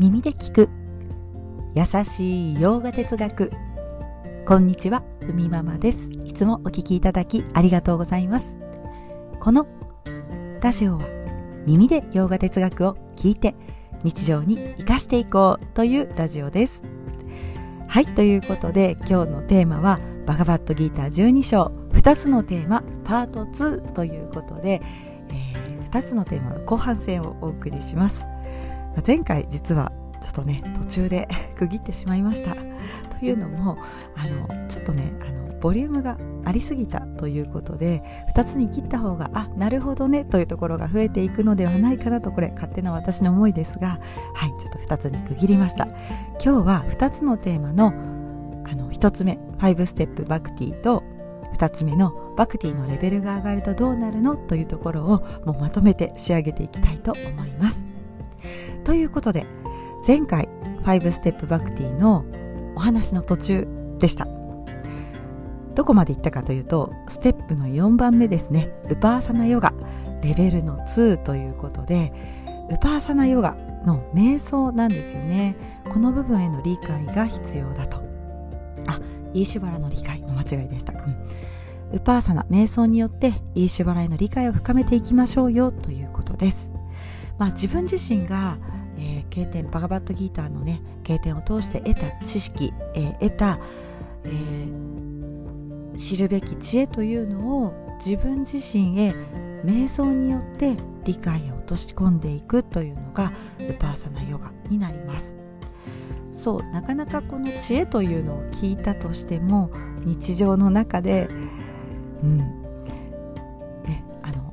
耳で聞く。優しい洋画哲学。こんにちはふみママです。いつもお聞きいただきありがとうございます。このラジオは耳で洋画哲学を聞いて日常に生かしていこうというラジオです。はいということで今日のテーマはバガバットギーター12章。2つのテーマパート2ということで、えー、2つのテーマの後半戦をお送りします。前回実はちょっとね途中で 区切ってしまいました。というのもあのちょっとねあのボリュームがありすぎたということで2つに切った方があなるほどねというところが増えていくのではないかなとこれ勝手な私の思いですがはいちょっと2つに区切りました。今日は2つのテーマのあの1つ目5ステップバクティと2つ目のバクティのレベルが上がるとどうなるの？というところをもうまとめて仕上げていきたいと思います。ということで前回5ステップバクティのお話の途中でした。どこまで行ったかというとステップの4番目ですね。ウパーサナヨガレベルの2ということでウパーサナヨガの瞑想なんですよね。この部分への理解が必要だと。あイーシュバラの理解の間違いでした、うん、ウパーサナ瞑想によってイーシュバラへの理解を深めていきましょうよということです。まあ自分自身が、経典バガバットギーターのね経典を通して得た知識、えー、得た、えー、知るべき知恵というのを自分自身へ瞑想によって理解を落とし込んでいくというのがウパーサナヨガになります。そうなかなかこの知恵というのを聞いたとしても日常の中でうん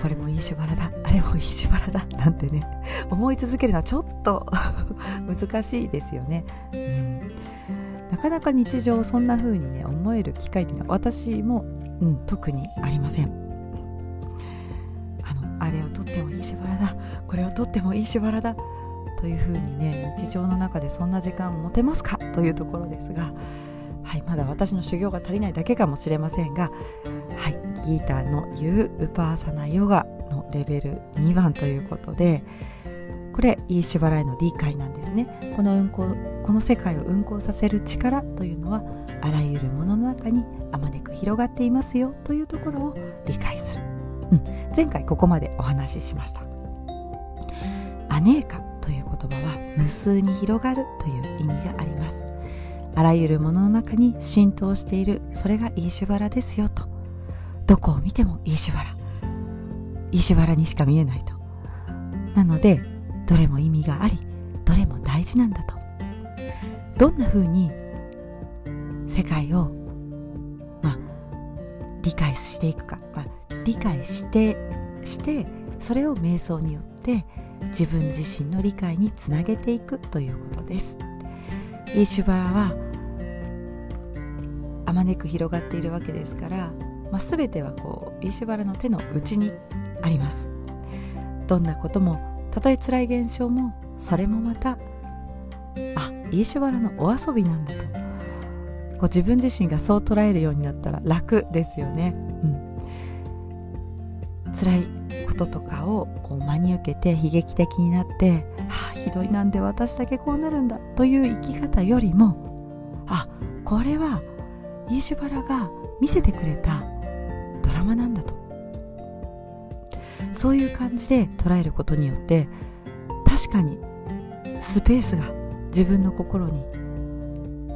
これもいいしばらだ。あれもいいしばらだ。なんてね思い続けるのはちょっと 難しいですよね、うん、なかなか日常そんな風にね思える機会っていうのは私も、うん、特にありません。あのあれをとってもいいしばらだ。これをとってもいいしばらだ。というふうにね日常の中でそんな時間を持てますか？というところですが。はい、まだ私の修行が足りないだけかもしれませんが、はい、ギーターの言うウパーサナヨガのレベル2番ということでこれイーシュバラへの理解なんですね。この運行この世界を運行させる力というのはあらゆるものの中にあまねく広がっていますよというところを理解する、うん、前回ここまでお話ししました。アネーカという言葉は無数に広がるという意味があります。あらゆるものの中に浸透している。それがイーシュバラですよどこを見てもイーシュバライーシュバラにしか見えないと。なのでどれも意味がありどれも大事なんだと。どんな風に世界をまあ理解していくか、まあ、理解してしてそれを瞑想によって自分自身の理解につなげていくということです。イーシュバラはあまねく広がっているわけですから、まあ、全てはこうイーシュバラの手の内にあります。どんなこともたとえ辛い現象もそれもまたあイーシュバラのお遊びなんだと。こう自分自身がそう捉えるようになったら楽ですよね、うん、辛いこととかをこう真に受けて悲劇的になって「はあひどいなんで私だけこうなるんだ」という生き方よりもあこれはイーシュバラが見せてくれたドラマなんだと。そういう感じで捉えることによって確かにスペースが自分の心に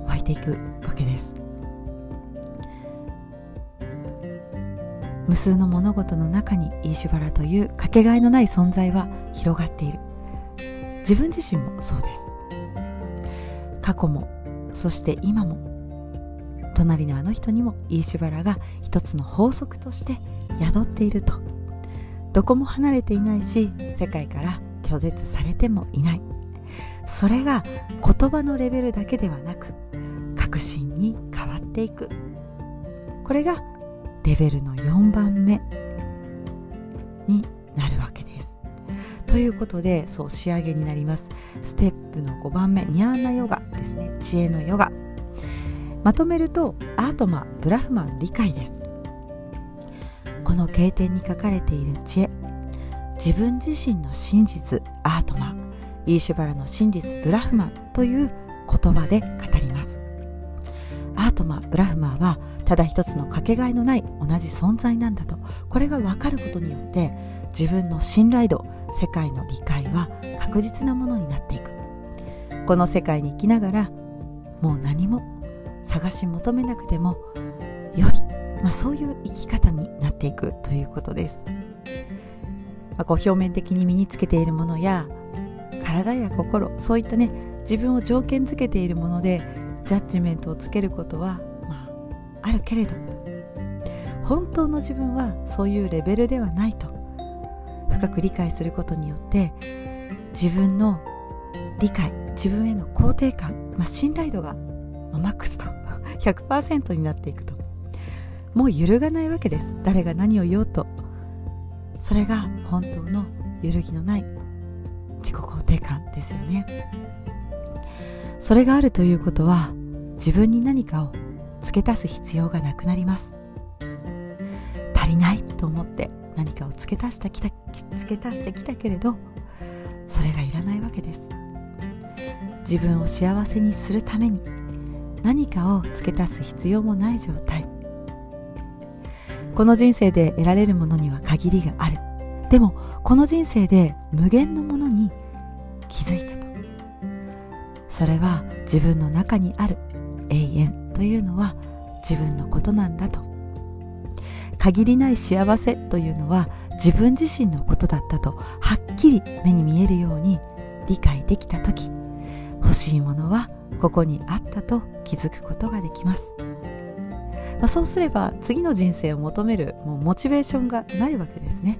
湧いていくわけです。無数の物事の中にイーシュバラというかけがえのない存在は広がっている。自分自身もそうです。過去もそして今も隣のあの人にもイーシュバラが一つの法則として宿っていると。どこも離れていないし世界から拒絶されてもいない。それが言葉のレベルだけではなく確信に変わっていく。これがレベルの4番目になるわけです。ということでそう仕上げになります。ステップの5番目ニャーナヨガですね。知恵のヨガ。まとめるとアートマブラフマン理解です。この経典に書かれている知恵自分自身の真実アートマイーシュバラの真実ブラフマンという言葉で語ります。アートマブラフマーはただ一つのかけがえのない同じ存在なんだとこれが分かることによって自分の信頼度世界の理解は確実なものになっていく。この世界に生きながらもう何も探し求めなくても良い、まあ、そういう生き方になっていくということです、まあ、こう表面的に身につけているものや体や心そういったね自分を条件づけているものでジャッジメントをつけることはまああるけれど本当の自分はそういうレベルではないと深く理解することによって自分の理解自分への肯定感、まあ、信頼度がマックスと 100%になっていくと。もう揺るがないわけです。誰が何を言おうと。それが本当の揺るぎのない自己肯定感ですよね。それがあるということは自分に何かを付け足す必要がなくなります。足りないと思って何かを付け足してきた付け足してきたけれどそれがいらないわけです。自分を幸せにするために何かを付け足す必要もない状態。この人生で得られるものには限りがある。でもこの人生で無限のものに気づいたと。それは自分の中にある。永遠というのは自分のことなんだと。限りない幸せというのは自分自身のことだったとはっきり目に見えるように理解できた時。欲しいものはここにあったと気づくことができます、まあ、そうすれば次の人生を求めるもうモチベーションがないわけですね。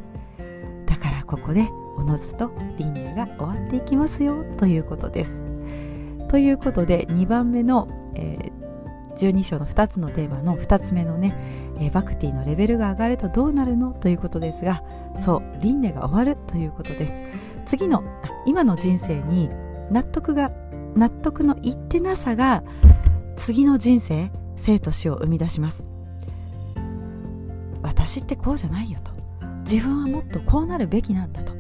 だからここでおのずと輪廻が終わっていきますよということです。ということで2番目の、えー、12章の2つのテーマの2つ目のね、えー、バクティのレベルが上がるとどうなるのということですがそう輪廻が終わるということです。次の今の人生に納得が納得のいってなさが次の人生生と死を生み出します。私ってこうじゃないよと。自分はもっとこうなるべきなんだと。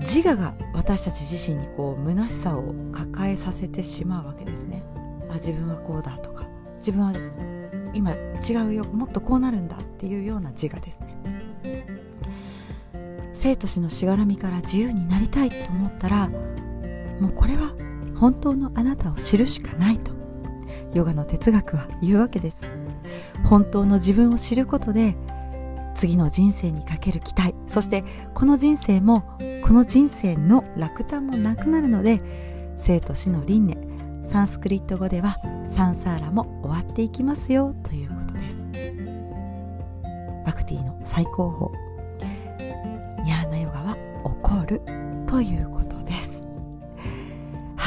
自我が私たち自身にこう虚しさを抱えさせてしまうわけですね。あ自分はこうだとか。自分は今違うよ。もっとこうなるんだっていうような自我ですね。生と死のしがらみから自由になりたいと思ったらもうこれは本当のあなたを知るしかないと。ヨガの哲学は言うわけです。本当の自分を知ることで次の人生にかける期待。そしてこの人生もこの人生の落胆もなくなるので生と死の輪廻。サンスクリット語ではサンサーラも終わっていきますよということです。バクティの最高峰。ニャーナヨガは起こるということ。